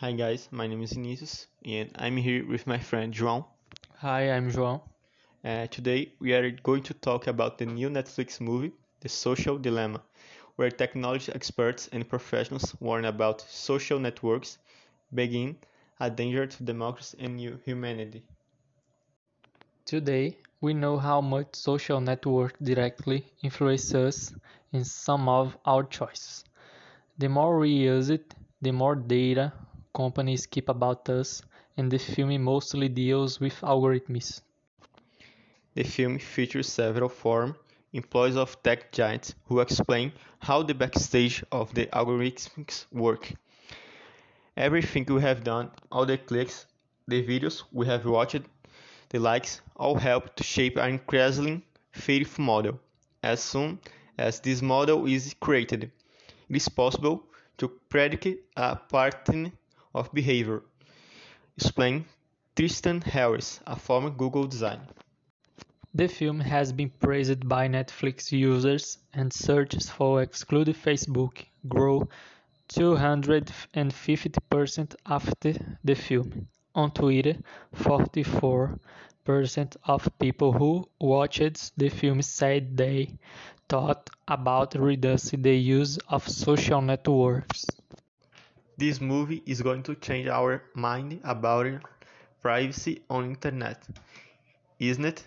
Hi guys, my name is Vinicius and I'm here with my friend João. Hi, I'm João. Uh, today we are going to talk about the new Netflix movie, The Social Dilemma, where technology experts and professionals warn about social networks being a danger to democracy and humanity. Today, we know how much social networks directly influence us in some of our choices. The more we use it, the more data companies keep about us, and the film mostly deals with algorithms. The film features several former employees of tech giants who explain how the backstage of the algorithms work. Everything we have done, all the clicks, the videos we have watched, the likes, all help to shape an increasingly faithful model. As soon as this model is created, it is possible to predict a pattern of behavior, explained Tristan Harris, a former Google designer. The film has been praised by Netflix users and searches for exclude Facebook grew 250% after the film. On Twitter, 44% of people who watched the film said they thought about reducing the use of social networks. This movie is going to change our mind about privacy on internet, isn't it?